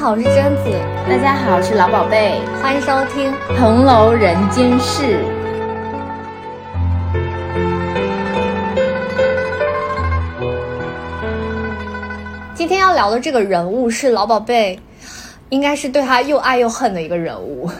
好，我是贞子。大家好，我是老宝贝。欢迎收听《红楼人间事》。今天要聊的这个人物是老宝贝，应该是对他又爱又恨的一个人物。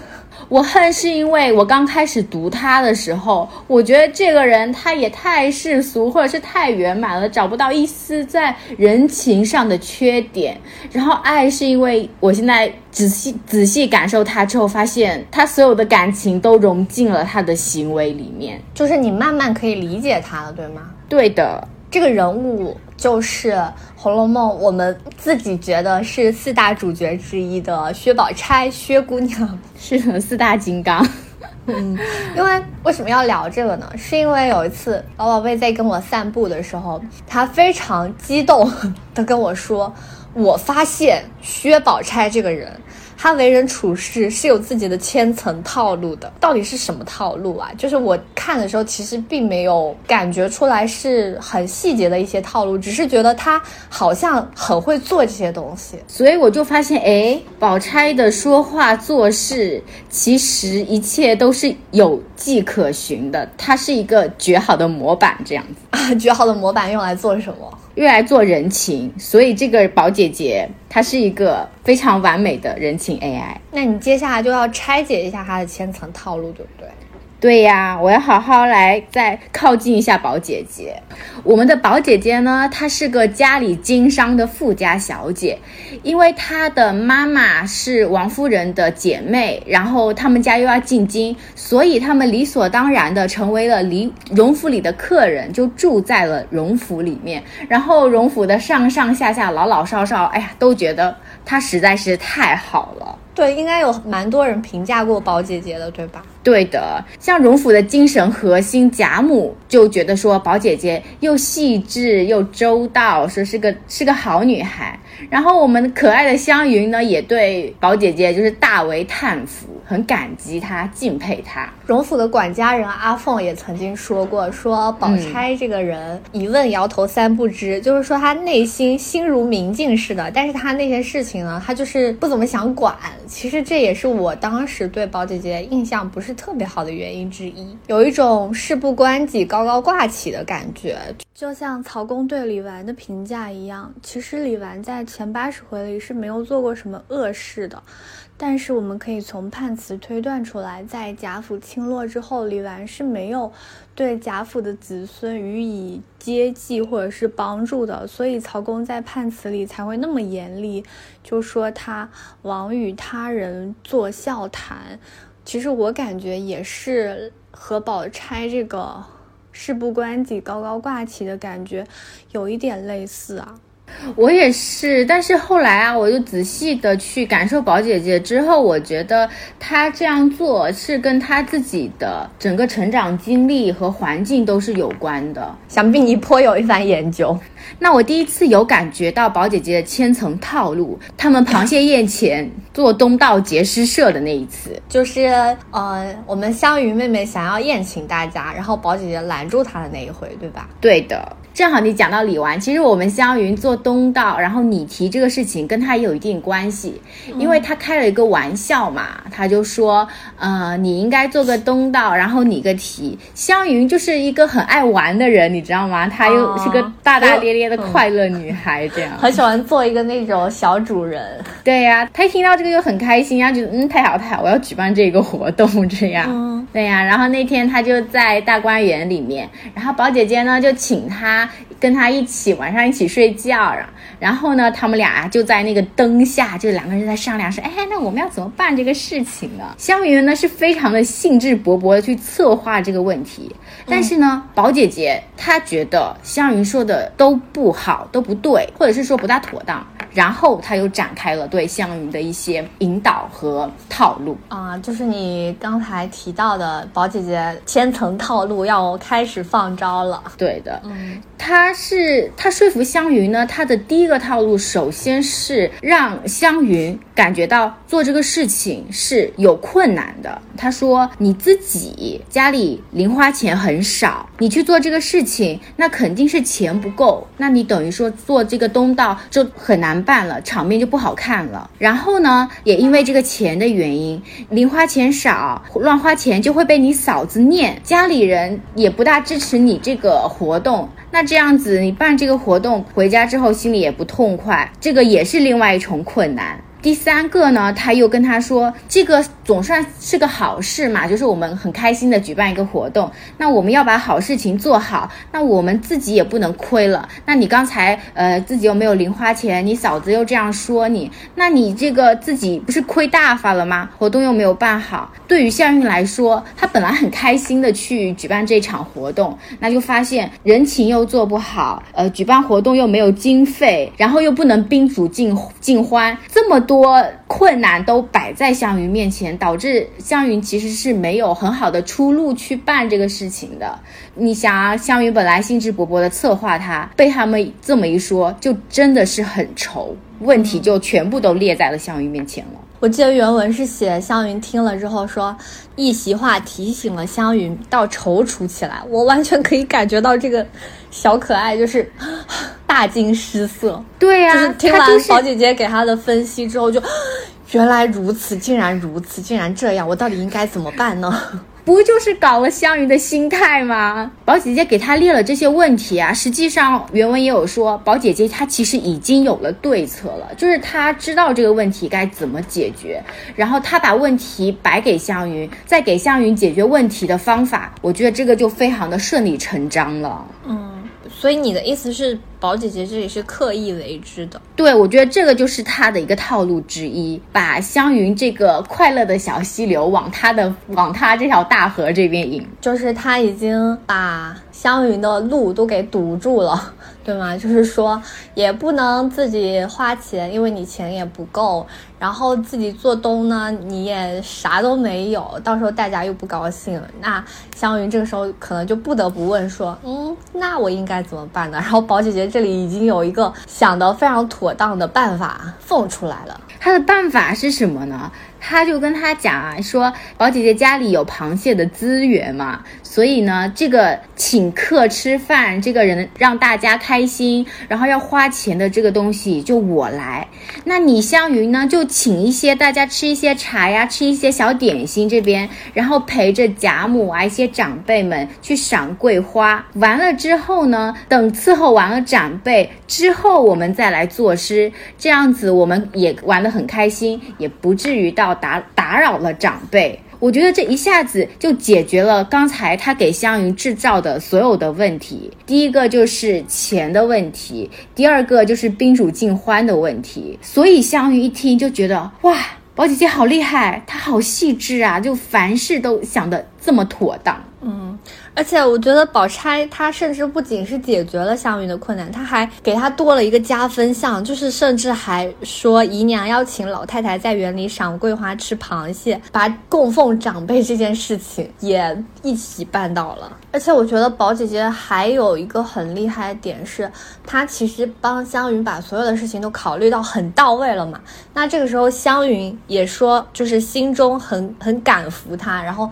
我恨是因为我刚开始读他的时候，我觉得这个人他也太世俗，或者是太圆满了，找不到一丝在人情上的缺点。然后爱是因为我现在仔细仔细感受他之后，发现他所有的感情都融进了他的行为里面，就是你慢慢可以理解他了，对吗？对的，这个人物就是《红楼梦》我们自己觉得是四大主角之一的薛宝钗，薛姑娘。是，四大金刚。嗯，因为为什么要聊这个呢？是因为有一次老宝贝在跟我散步的时候，他非常激动的跟我说：“我发现薛宝钗这个人。”他为人处事是有自己的千层套路的，到底是什么套路啊？就是我看的时候，其实并没有感觉出来是很细节的一些套路，只是觉得他好像很会做这些东西，所以我就发现，哎，宝钗的说话做事，其实一切都是有迹可循的，它是一个绝好的模板，这样子啊，绝好的模板用来做什么？用来做人情，所以这个宝姐姐她是一个非常完美的人情 AI。那你接下来就要拆解一下她的千层套路，对不对？对呀，我要好好来再靠近一下宝姐姐。我们的宝姐姐呢，她是个家里经商的富家小姐，因为她的妈妈是王夫人的姐妹，然后他们家又要进京，所以他们理所当然的成为了李荣府里的客人，就住在了荣府里面。然后荣府的上上下下老老少少，哎呀，都觉得她实在是太好了。对，应该有蛮多人评价过宝姐姐的，对吧？对的，像荣府的精神核心贾母就觉得说宝姐姐又细致又周到，说是个是个好女孩。然后我们可爱的湘云呢，也对宝姐姐就是大为叹服，很感激他，敬佩他。荣府的管家人阿凤也曾经说过，说宝钗这个人一问摇头三不知，就是说她内心心如明镜似的，但是她那些事情呢，她就是不怎么想管。其实这也是我当时对宝姐姐印象不是。特别好的原因之一，有一种事不关己高高挂起的感觉，就像曹公对李纨的评价一样。其实李纨在前八十回里是没有做过什么恶事的，但是我们可以从判词推断出来，在贾府倾落之后，李纨是没有对贾府的子孙予以接济或者是帮助的，所以曹公在判词里才会那么严厉，就说他枉与他人作笑谈。其实我感觉也是和宝钗这个事不关己高高挂起的感觉有一点类似啊。我也是，但是后来啊，我就仔细的去感受宝姐姐之后，我觉得她这样做是跟她自己的整个成长经历和环境都是有关的。想必你颇有一番研究。那我第一次有感觉到宝姐姐的千层套路，他们螃蟹宴前做东道结诗社的那一次，就是呃，我们香云妹妹想要宴请大家，然后宝姐姐拦住她的那一回，对吧？对的。正好你讲到李纨，其实我们湘云做东道，然后你提这个事情跟他也有一定关系，因为他开了一个玩笑嘛，他就说，呃，你应该做个东道，然后你个提。湘云就是一个很爱玩的人，你知道吗？她又是个大大咧咧的快乐女孩，这样 很喜欢做一个那种小主人。对呀，她一听到这个就很开心呀，觉得嗯太好太好，我要举办这个活动这样。对呀，然后那天她就在大观园里面，然后宝姐姐呢就请他。跟他一起晚上一起睡觉，然然后呢，他们俩就在那个灯下，就两个人在商量说，哎，那我们要怎么办这个事情呢？湘云呢是非常的兴致勃勃的去策划这个问题，但是呢，宝姐姐她觉得湘云说的都不好，都不对，或者是说不大妥当。然后他又展开了对湘云的一些引导和套路啊，就是你刚才提到的宝姐姐千层套路要开始放招了。对的，嗯，他他是他说服香云呢，他的第一个套路首先是让香云感觉到做这个事情是有困难的。他说：“你自己家里零花钱很少，你去做这个事情，那肯定是钱不够。那你等于说做这个东道就很难办了，场面就不好看了。然后呢，也因为这个钱的原因，零花钱少，乱花钱就会被你嫂子念，家里人也不大支持你这个活动。那这样子，你办这个活动回家之后心里也不痛快，这个也是另外一重困难。”第三个呢，他又跟他说，这个总算是个好事嘛，就是我们很开心的举办一个活动，那我们要把好事情做好，那我们自己也不能亏了。那你刚才呃自己又没有零花钱，你嫂子又这样说你，那你这个自己不是亏大发了吗？活动又没有办好。对于夏韵来说，他本来很开心的去举办这场活动，那就发现人情又做不好，呃，举办活动又没有经费，然后又不能宾主尽尽欢，这么。多困难都摆在香云面前，导致香云其实是没有很好的出路去办这个事情的。你想啊，香云本来兴致勃勃的策划，他被他们这么一说，就真的是很愁，问题就全部都列在了香云面前了。我记得原文是写香云听了之后说，一席话提醒了香云到踌躇起来。我完全可以感觉到这个小可爱就是。大惊失色，对呀，就是听完宝姐姐给他的分析之后，就 原来如此，竟然如此，竟然这样，我到底应该怎么办呢？不就是搞了香云的心态吗？宝姐姐给他列了这些问题啊，实际上原文也有说，宝姐姐她其实已经有了对策了，就是她知道这个问题该怎么解决，然后她把问题摆给香云，再给香云解决问题的方法，我觉得这个就非常的顺理成章了。嗯。所以你的意思是，宝姐姐这里是刻意为之的？对，我觉得这个就是她的一个套路之一，把湘云这个快乐的小溪流往她的往她这条大河这边引，就是他已经把湘云的路都给堵住了。对吗？就是说，也不能自己花钱，因为你钱也不够。然后自己做东呢，你也啥都没有，到时候大家又不高兴。那香云这个时候可能就不得不问说：“嗯，那我应该怎么办呢？”然后宝姐姐这里已经有一个想的非常妥当的办法奉出来了。她的办法是什么呢？他就跟他讲啊，说宝姐姐家里有螃蟹的资源嘛，所以呢，这个请客吃饭，这个人让大家开心，然后要花钱的这个东西就我来。那你香云呢，就请一些大家吃一些茶呀，吃一些小点心这边，然后陪着贾母啊一些长辈们去赏桂花。完了之后呢，等伺候完了长辈之后，我们再来作诗，这样子我们也玩得很开心，也不至于到。打打扰了长辈，我觉得这一下子就解决了刚才他给香云制造的所有的问题。第一个就是钱的问题，第二个就是宾主尽欢的问题。所以香云一听就觉得哇，宝姐姐好厉害，她好细致啊，就凡事都想的这么妥当。嗯。而且我觉得宝钗她甚至不仅是解决了湘云的困难，她还给她多了一个加分项，就是甚至还说姨娘要请老太太在园里赏桂花、吃螃蟹，把供奉长辈这件事情也一起办到了。而且我觉得宝姐姐还有一个很厉害的点是，她其实帮湘云把所有的事情都考虑到很到位了嘛。那这个时候湘云也说，就是心中很很感服她，然后。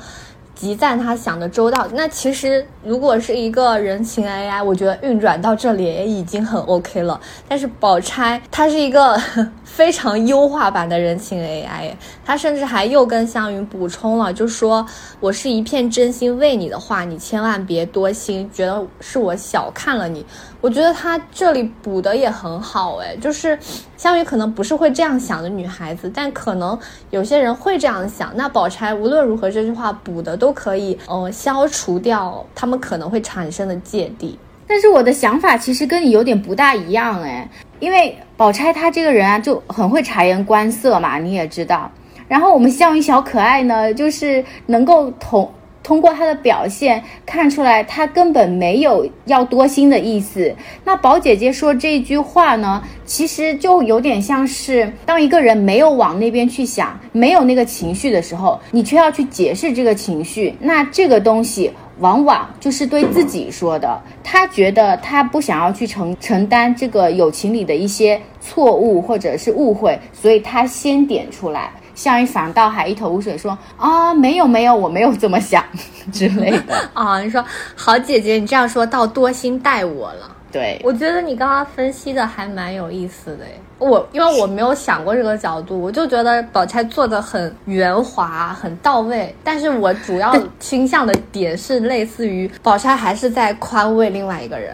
极赞他想的周到。那其实如果是一个人情 AI，我觉得运转到这里也已经很 OK 了。但是宝钗她是一个 非常优化版的人情 AI，她甚至还又跟湘云补充了，就说我是一片真心为你的话，你千万别多心，觉得是我小看了你。我觉得他这里补的也很好，哎，就是香云可能不是会这样想的女孩子，但可能有些人会这样想。那宝钗无论如何这句话补的都可以，呃，消除掉他们可能会产生的芥蒂。但是我的想法其实跟你有点不大一样，哎，因为宝钗她这个人啊就很会察言观色嘛，你也知道。然后我们项羽小可爱呢，就是能够同。通过他的表现看出来，他根本没有要多心的意思。那宝姐姐说这句话呢，其实就有点像是，当一个人没有往那边去想，没有那个情绪的时候，你却要去解释这个情绪，那这个东西。往往就是对自己说的。他觉得他不想要去承承担这个友情里的一些错误或者是误会，所以他先点出来。项羽反倒还一头雾水，说啊，没有没有，我没有这么想 之类的 啊。你说好姐姐，你这样说倒多心待我了。对，我觉得你刚刚分析的还蛮有意思的我因为我没有想过这个角度，我就觉得宝钗做的很圆滑，很到位。但是我主要倾向的点是类似于宝钗还是在宽慰另外一个人。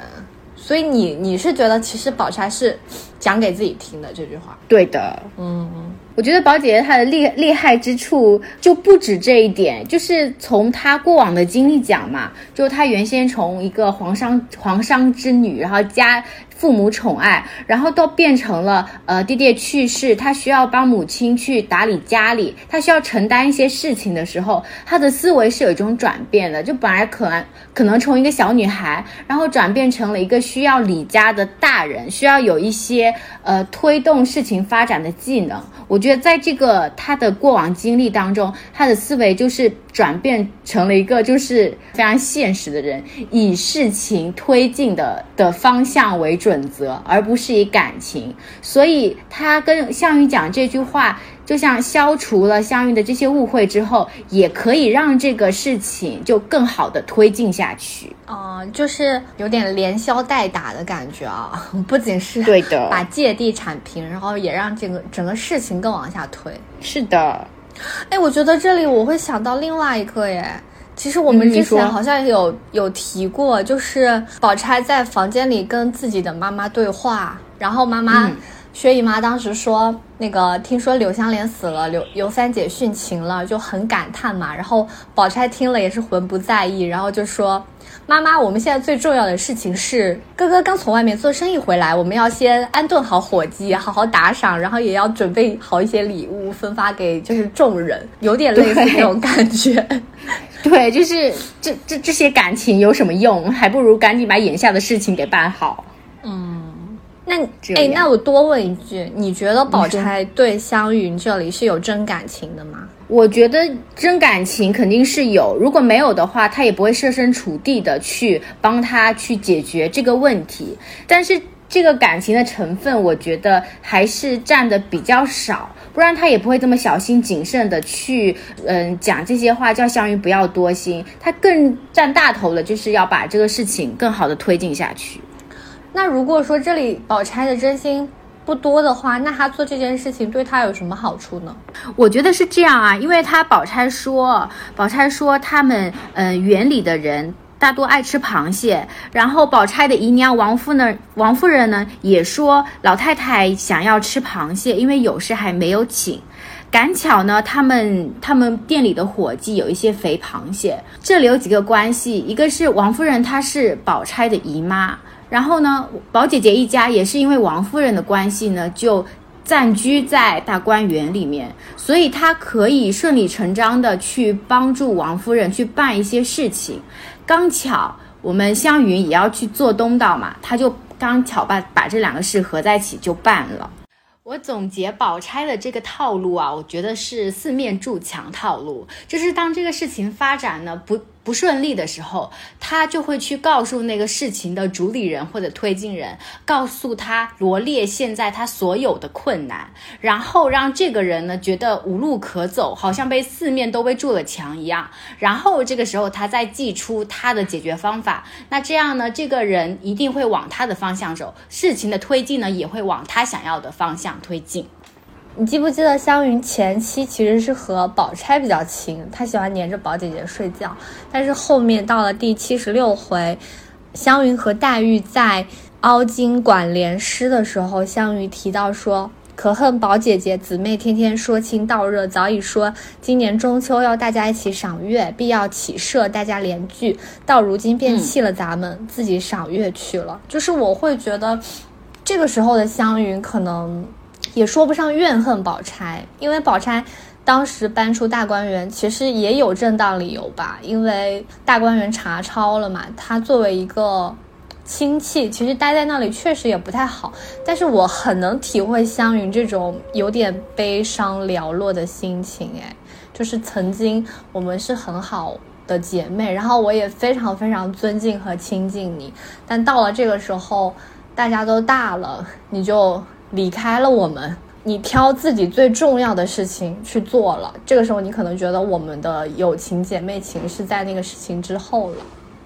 所以你你是觉得其实宝钗是讲给自己听的这句话？对的，嗯。我觉得宝姐姐她的厉厉害之处就不止这一点，就是从她过往的经历讲嘛，就她原先从一个皇商皇商之女，然后家。父母宠爱，然后都变成了呃，爹爹去世，他需要帮母亲去打理家里，他需要承担一些事情的时候，他的思维是有一种转变的，就本来可能可能从一个小女孩，然后转变成了一个需要理家的大人，需要有一些呃推动事情发展的技能。我觉得在这个他的过往经历当中，他的思维就是转变成了一个就是非常现实的人，以事情推进的的方向为准则，而不是以感情。所以他跟项羽讲这句话，就像消除了项羽的这些误会之后，也可以让这个事情就更好的推进下去。哦，就是有点连消带打的感觉啊！不仅是对的，把借地铲平，然后也让这个整个事情更往下推。是的，哎，我觉得这里我会想到另外一个耶。其实我们之前好像有有提过，就是宝钗在房间里跟自己的妈妈对话，然后妈妈薛姨妈当时说，那个听说柳湘莲死了，刘尤三姐殉情了，就很感叹嘛。然后宝钗听了也是浑不在意，然后就说。妈妈，我们现在最重要的事情是，哥哥刚从外面做生意回来，我们要先安顿好伙计，好好打赏，然后也要准备好一些礼物分发给就是众人，有点类似那种感觉。对，就是这这这些感情有什么用？还不如赶紧把眼下的事情给办好。嗯，那哎，那我多问一句，你觉得宝钗对湘云这里是有真感情的吗？我觉得真感情肯定是有，如果没有的话，他也不会设身处地的去帮他去解决这个问题。但是这个感情的成分，我觉得还是占的比较少，不然他也不会这么小心谨慎的去，嗯，讲这些话，叫湘云不要多心。他更占大头的，就是要把这个事情更好的推进下去。那如果说这里宝钗的真心。不多的话，那他做这件事情对他有什么好处呢？我觉得是这样啊，因为他宝钗说，宝钗说他们嗯园里的人大多爱吃螃蟹，然后宝钗的姨娘王夫呢，王夫人呢也说老太太想要吃螃蟹，因为有事还没有请，赶巧呢他们他们店里的伙计有一些肥螃蟹，这里有几个关系，一个是王夫人她是宝钗的姨妈。然后呢，宝姐姐一家也是因为王夫人的关系呢，就暂居在大观园里面，所以她可以顺理成章的去帮助王夫人去办一些事情。刚巧我们湘云也要去做东道嘛，她就刚巧把把这两个事合在一起就办了。我总结宝钗的这个套路啊，我觉得是四面筑墙套路，就是当这个事情发展呢不。不顺利的时候，他就会去告诉那个事情的主理人或者推进人，告诉他罗列现在他所有的困难，然后让这个人呢觉得无路可走，好像被四面都被筑了墙一样。然后这个时候他再寄出他的解决方法，那这样呢，这个人一定会往他的方向走，事情的推进呢也会往他想要的方向推进。你记不记得湘云前期其实是和宝钗比较亲，她喜欢黏着宝姐姐睡觉。但是后面到了第七十六回，湘云和黛玉在凹晶馆联诗的时候，湘云提到说：“可恨宝姐姐姊妹天天说亲道热，早已说今年中秋要大家一起赏月，必要起社大家联聚，到如今便弃了咱们，自己赏月去了。”就是我会觉得，这个时候的湘云可能。也说不上怨恨宝钗，因为宝钗当时搬出大观园，其实也有正当理由吧。因为大观园查抄了嘛，她作为一个亲戚，其实待在那里确实也不太好。但是我很能体会湘云这种有点悲伤寥落的心情，哎，就是曾经我们是很好的姐妹，然后我也非常非常尊敬和亲近你。但到了这个时候，大家都大了，你就离开了我们，你挑自己最重要的事情去做了。这个时候，你可能觉得我们的友情姐妹情是在那个事情之后了。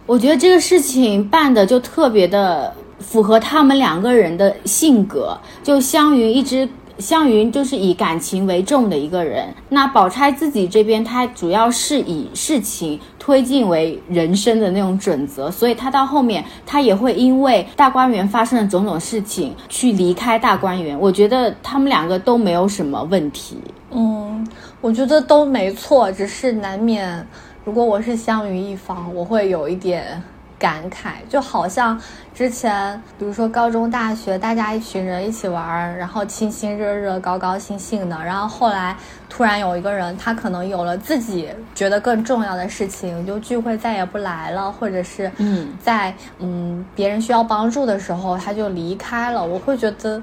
我觉得这个事情办的就特别的符合他们两个人的性格，就香云一直。香云就是以感情为重的一个人，那宝钗自己这边，她主要是以事情推进为人生的那种准则，所以她到后面，她也会因为大观园发生的种种事情去离开大观园。我觉得他们两个都没有什么问题。嗯，我觉得都没错，只是难免，如果我是香云一方，我会有一点。感慨就好像之前，比如说高中、大学，大家一群人一起玩，然后亲亲热热、高高兴兴的。然后后来突然有一个人，他可能有了自己觉得更重要的事情，就聚会再也不来了，或者是嗯，在嗯别人需要帮助的时候他就离开了。我会觉得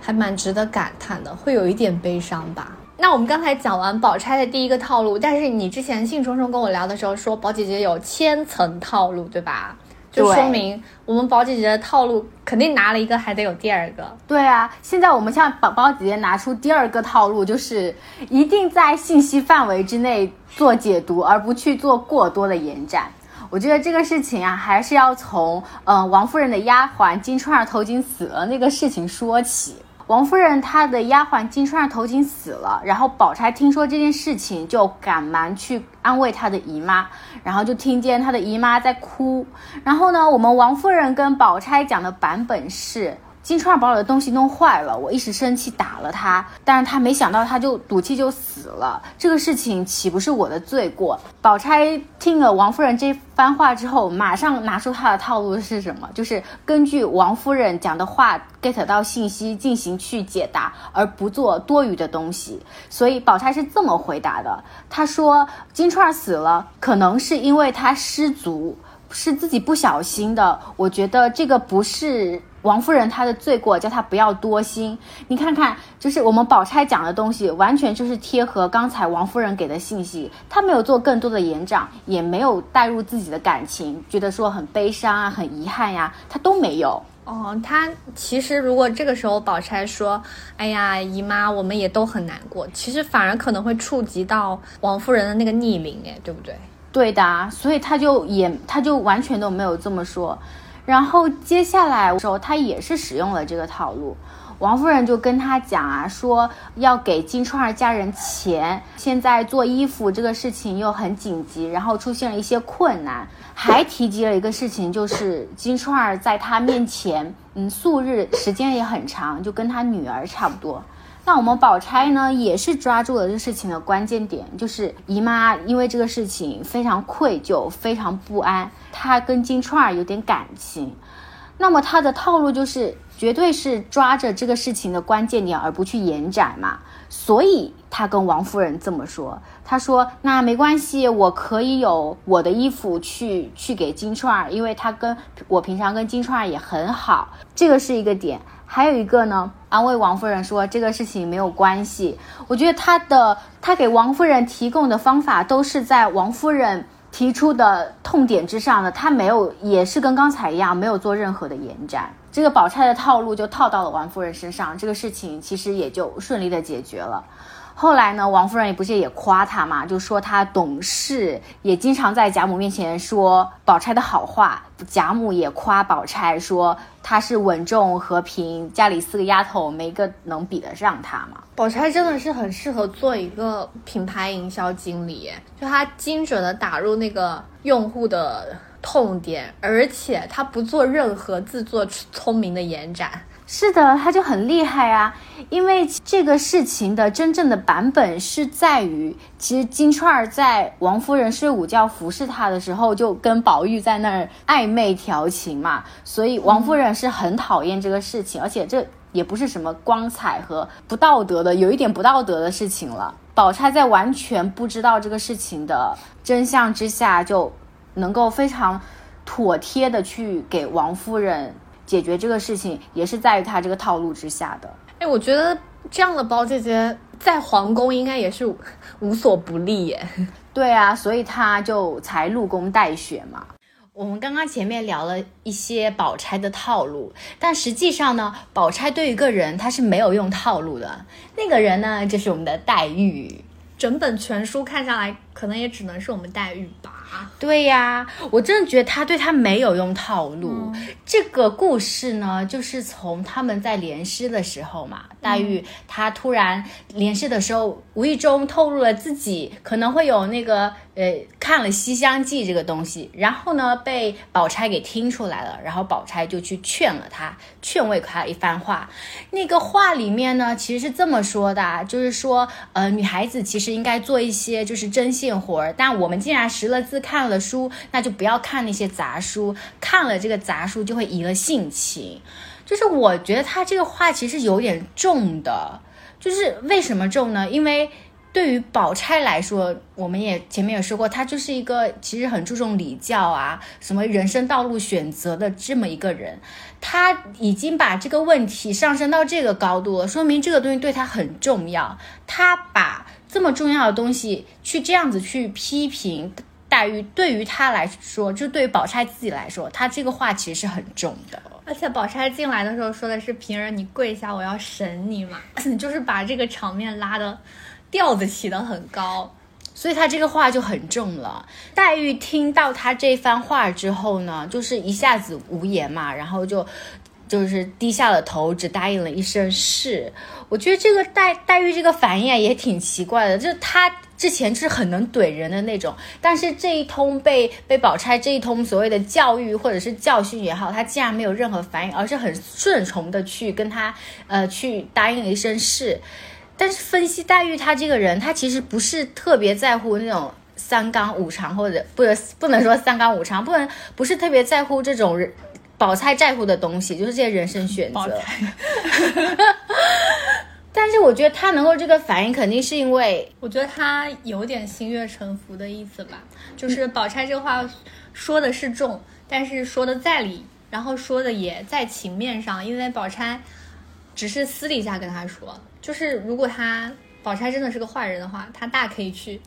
还蛮值得感叹的，会有一点悲伤吧。那我们刚才讲完宝钗的第一个套路，但是你之前兴冲冲跟我聊的时候说宝姐姐有千层套路，对吧？就说明我们宝姐姐的套路肯定拿了一个，还得有第二个。对啊，现在我们向宝宝姐姐拿出第二个套路，就是一定在信息范围之内做解读，而不去做过多的延展。我觉得这个事情啊，还是要从呃王夫人的丫鬟金钏儿头巾死了那个事情说起。王夫人她的丫鬟金钏儿头巾死了，然后宝钗听说这件事情，就赶忙去安慰她的姨妈，然后就听见她的姨妈在哭。然后呢，我们王夫人跟宝钗讲的版本是。金钏把我的东西弄坏了，我一时生气打了他，但是他没想到他就赌气就死了，这个事情岂不是我的罪过？宝钗听了王夫人这番话之后，马上拿出她的套路是什么？就是根据王夫人讲的话 get 到信息进行去解答，而不做多余的东西。所以宝钗是这么回答的：她说金钏死了，可能是因为她失足，是自己不小心的。我觉得这个不是。王夫人她的罪过，叫她不要多心。你看看，就是我们宝钗讲的东西，完全就是贴合刚才王夫人给的信息。她没有做更多的延展，也没有带入自己的感情，觉得说很悲伤啊、很遗憾呀，她都没有。哦，她其实如果这个时候宝钗说：“哎呀，姨妈，我们也都很难过。”其实反而可能会触及到王夫人的那个逆鳞，哎，对不对？对的，所以她就也，她就完全都没有这么说。然后接下来时候，他也是使用了这个套路。王夫人就跟他讲啊，说要给金钏儿家人钱，现在做衣服这个事情又很紧急，然后出现了一些困难，还提及了一个事情，就是金钏儿在他面前，嗯，素日时间也很长，就跟他女儿差不多。那我们宝钗呢，也是抓住了这个事情的关键点，就是姨妈因为这个事情非常愧疚，非常不安，她跟金钏儿有点感情。那么她的套路就是，绝对是抓着这个事情的关键点，而不去延展嘛。所以她跟王夫人这么说，她说：“那没关系，我可以有我的衣服去去给金钏儿，因为她跟我平常跟金钏儿也很好，这个是一个点。”还有一个呢，安慰王夫人说这个事情没有关系。我觉得他的他给王夫人提供的方法都是在王夫人提出的痛点之上的，他没有也是跟刚才一样没有做任何的延展。这个宝钗的套路就套到了王夫人身上，这个事情其实也就顺利的解决了。后来呢，王夫人也不是也夸她嘛，就说她懂事，也经常在贾母面前说宝钗的好话。贾母也夸宝钗说她是稳重和平，家里四个丫头没个能比得上她嘛。宝钗真的是很适合做一个品牌营销经理，就她精准的打入那个用户的痛点，而且她不做任何自作聪明的延展。是的，他就很厉害啊！因为这个事情的真正的版本是在于，其实金钏儿在王夫人睡午觉服侍她的时候，就跟宝玉在那儿暧昧调情嘛，所以王夫人是很讨厌这个事情，而且这也不是什么光彩和不道德的，有一点不道德的事情了。宝钗在完全不知道这个事情的真相之下，就能够非常妥帖的去给王夫人。解决这个事情也是在于他这个套路之下的。哎，我觉得这样的包姐姐在皇宫应该也是无所不利耶。对啊，所以他就才入宫待雪嘛。我们刚刚前面聊了一些宝钗的套路，但实际上呢，宝钗对于一个人她是没有用套路的。那个人呢，就是我们的黛玉。整本全书看下来，可能也只能是我们黛玉吧。对呀，我真的觉得他对他没有用套路。这个故事呢，就是从他们在联诗的时候嘛，黛玉她突然联诗的时候，无意中透露了自己可能会有那个呃看了《西厢记》这个东西，然后呢被宝钗给听出来了，然后宝钗就去劝了他，劝慰他一番话。那个话里面呢，其实是这么说的，就是说呃女孩子其实应该做一些就是针线活儿，但我们既然识了字。看了书，那就不要看那些杂书。看了这个杂书，就会移了性情。就是我觉得他这个话其实有点重的。就是为什么重呢？因为对于宝钗来说，我们也前面也说过，她就是一个其实很注重礼教啊，什么人生道路选择的这么一个人。他已经把这个问题上升到这个高度了，说明这个东西对他很重要。他把这么重要的东西去这样子去批评。黛玉对于他来说，就对于宝钗自己来说，他这个话其实是很重的。而且宝钗进来的时候说的是：“平儿，你跪下，我要审你嘛。”就是把这个场面拉的调子起得很高，所以他这个话就很重了。黛玉听到他这番话之后呢，就是一下子无言嘛，然后就就是低下了头，只答应了一声是。我觉得这个黛黛玉这个反应也挺奇怪的，就是她。之前是很能怼人的那种，但是这一通被被宝钗这一通所谓的教育或者是教训也好，他竟然没有任何反应，而是很顺从的去跟他呃去答应了一声是。但是分析黛玉她这个人，她其实不是特别在乎那种三纲五常，或者不不能说三纲五常，不能不是特别在乎这种宝钗在乎的东西，就是这些人生选择。但是我觉得他能够这个反应，肯定是因为我觉得他有点心悦诚服的意思吧。就是宝钗这话说的是重，但是说的在理，然后说的也在情面上。因为宝钗只是私底下跟他说，就是如果他宝钗真的是个坏人的话，他大可以去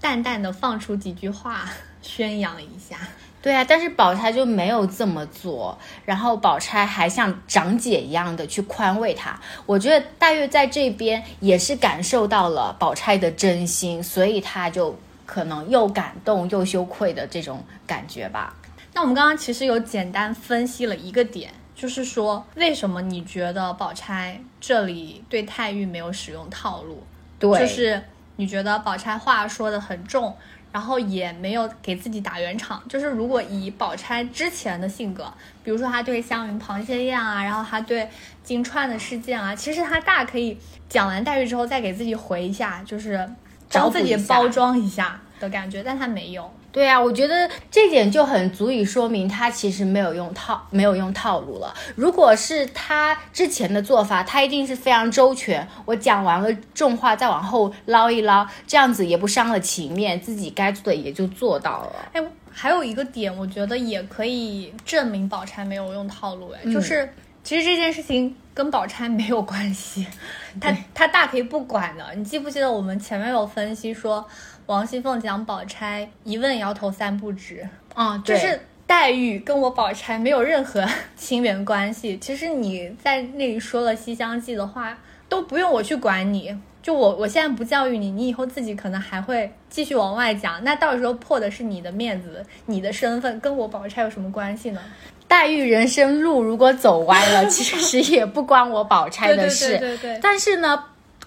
淡淡的放出几句话宣扬一下。对啊，但是宝钗就没有这么做，然后宝钗还像长姐一样的去宽慰她。我觉得黛玉在这边也是感受到了宝钗的真心，所以她就可能又感动又羞愧的这种感觉吧。那我们刚刚其实有简单分析了一个点，就是说为什么你觉得宝钗这里对黛玉没有使用套路？对，就是你觉得宝钗话说的很重。然后也没有给自己打圆场，就是如果以宝钗之前的性格，比如说她对湘云螃蟹宴啊，然后她对金钏的事件啊，其实她大可以讲完黛玉之后再给自己回一下，就是帮自己包装一下的感觉，但她没有。对啊，我觉得这点就很足以说明他其实没有用套，没有用套路了。如果是他之前的做法，他一定是非常周全。我讲完了重话，再往后捞一捞，这样子也不伤了情面，自己该做的也就做到了。哎，还有一个点，我觉得也可以证明宝钗没有用套路。哎，就是其实这件事情跟宝钗没有关系，他他大可以不管的。你记不记得我们前面有分析说？王熙凤讲宝钗一问摇头三不知，啊，就是黛玉跟我宝钗没有任何 亲缘关系。其实你在那里说了《西厢记》的话，都不用我去管你。就我我现在不教育你，你以后自己可能还会继续往外讲。那到时候破的是你的面子，你的身份跟我宝钗有什么关系呢？黛玉人生路如果走歪了，其实也不关我宝钗的事。对对对对。但是呢。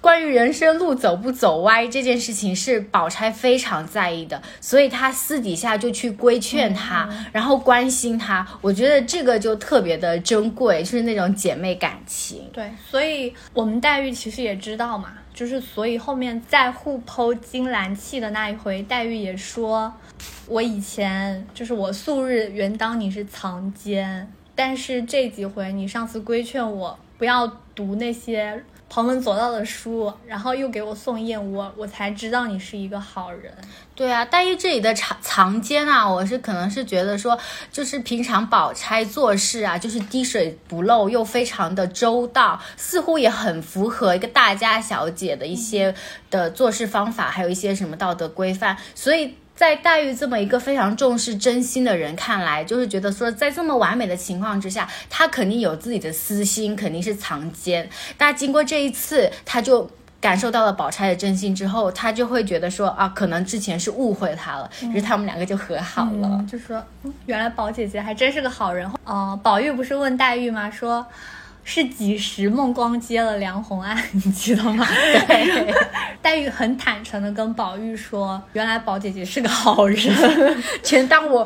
关于人生路走不走歪这件事情，是宝钗非常在意的，所以她私底下就去规劝她，然后关心她。我觉得这个就特别的珍贵，就是那种姐妹感情。对，所以我们黛玉其实也知道嘛，就是所以后面在互剖金兰气的那一回，黛玉也说，我以前就是我素日原当你是藏奸，但是这几回你上次规劝我不要读那些。旁门左道的书，然后又给我送燕窝，我才知道你是一个好人。对啊，黛玉这里的藏藏奸啊，我是可能是觉得说，就是平常宝钗做事啊，就是滴水不漏，又非常的周到，似乎也很符合一个大家小姐的一些的做事方法，还有一些什么道德规范，所以。在黛玉这么一个非常重视真心的人看来，就是觉得说，在这么完美的情况之下，他肯定有自己的私心，肯定是藏奸。但经过这一次，他就感受到了宝钗的真心之后，他就会觉得说啊，可能之前是误会他了，于是他们两个就和好了，就说原来宝姐姐还真是个好人。哦，宝玉不是问黛玉吗？说。是几时孟光接了梁红案，你记得吗？对，黛玉很坦诚的跟宝玉说，原来宝姐姐是个好人，全当我，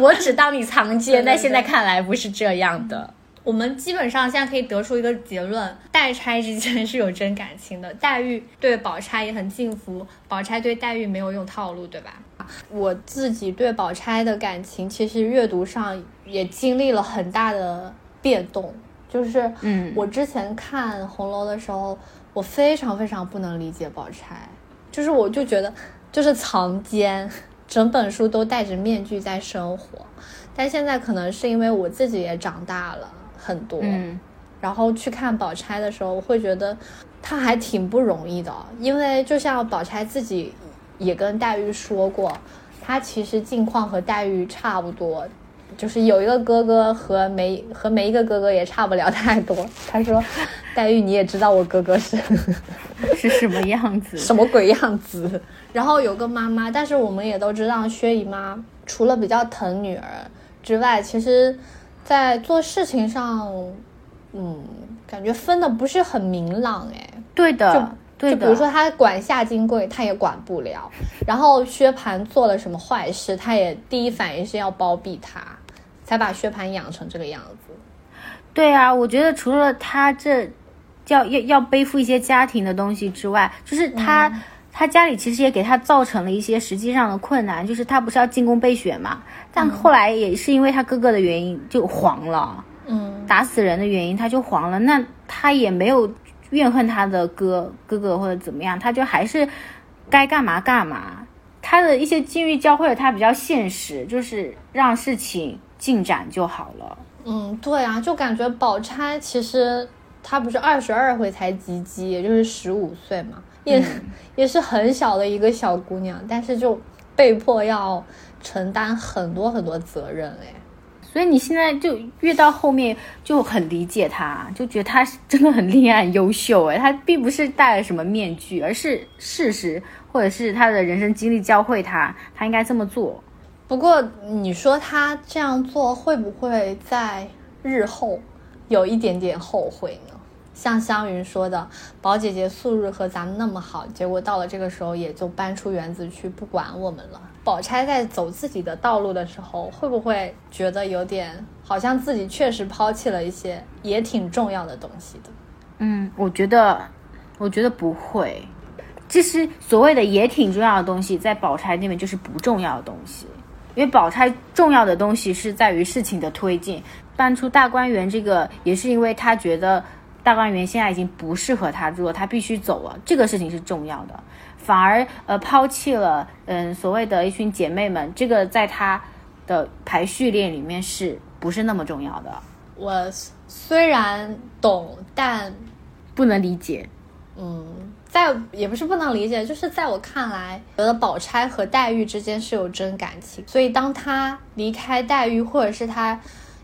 我只当你藏奸，但现在看来不是这样的。我们基本上现在可以得出一个结论，黛钗之间是有真感情的，黛玉对宝钗也很敬服，宝钗对黛玉没有用套路，对吧？我自己对宝钗的感情，其实阅读上也经历了很大的变动。就是，嗯，我之前看红楼的时候，我非常非常不能理解宝钗，就是我就觉得就是藏奸，整本书都戴着面具在生活。但现在可能是因为我自己也长大了很多，嗯，然后去看宝钗的时候，我会觉得她还挺不容易的，因为就像宝钗自己也跟黛玉说过，她其实境况和黛玉差不多。就是有一个哥哥和没和没一个哥哥也差不了太多。他说：“黛玉，你也知道我哥哥是 是什么样子，什么鬼样子。”然后有个妈妈，但是我们也都知道，薛姨妈除了比较疼女儿之外，其实，在做事情上，嗯，感觉分的不是很明朗。哎，对的。就比如说他管夏金桂，他也管不了。然后薛蟠做了什么坏事，他也第一反应是要包庇他。才把薛蟠养成这个样子。对啊，我觉得除了他这要要要背负一些家庭的东西之外，就是他他家里其实也给他造成了一些实际上的困难。就是他不是要进宫备选嘛，但后来也是因为他哥哥的原因就黄了。嗯，打死人的原因他就黄了。那他也没有怨恨他的哥哥哥或者怎么样，他就还是该干嘛干嘛。他的一些境遇教会了他比较现实，就是让事情。进展就好了。嗯，对啊，就感觉宝钗其实她不是二十二岁才及笄，也就是十五岁嘛，也 也是很小的一个小姑娘，但是就被迫要承担很多很多责任哎。所以你现在就越到后面就很理解她，就觉得她 真的很厉害、很优秀哎。她并不是戴了什么面具，而是事实或者是她的人生经历教会她，她应该这么做。不过你说他这样做会不会在日后有一点点后悔呢？像湘云说的，宝姐姐素日和咱们那么好，结果到了这个时候也就搬出园子去不管我们了。宝钗在走自己的道路的时候，会不会觉得有点好像自己确实抛弃了一些也挺重要的东西的？嗯，我觉得，我觉得不会。其实所谓的也挺重要的东西，在宝钗那边就是不重要的东西。因为宝钗重要的东西是在于事情的推进，搬出大观园这个也是因为他觉得大观园现在已经不适合他住了，他必须走了，这个事情是重要的。反而呃抛弃了嗯所谓的一群姐妹们，这个在他的排序列里面是不是那么重要的？我虽然懂，但不能理解。嗯。在也不是不能理解，就是在我看来，觉得宝钗和黛玉之间是有真感情，所以当他离开黛玉，或者是他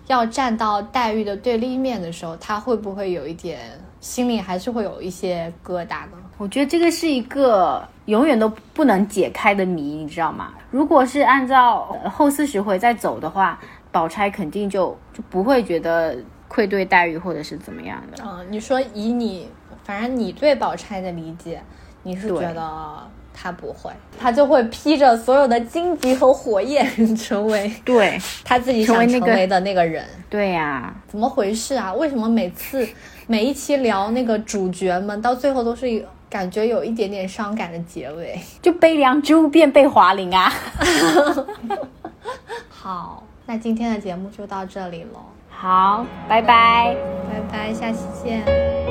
要站到黛玉的对立面的时候，他会不会有一点心里还是会有一些疙瘩呢？我觉得这个是一个永远都不能解开的谜，你知道吗？如果是按照后四十回再走的话，宝钗肯定就就不会觉得愧对黛玉或者是怎么样的。嗯，你说以你。反正你对宝钗的理解，你是觉得她不会，她就会披着所有的荆棘和火焰，成为对 她自己想成为的那个人。对呀，怎么回事啊？为什么每次每一期聊那个主角们，到最后都是感觉有一点点伤感的结尾？就悲凉之物变被华林啊！好，那今天的节目就到这里喽。好，拜拜，拜拜，下期见。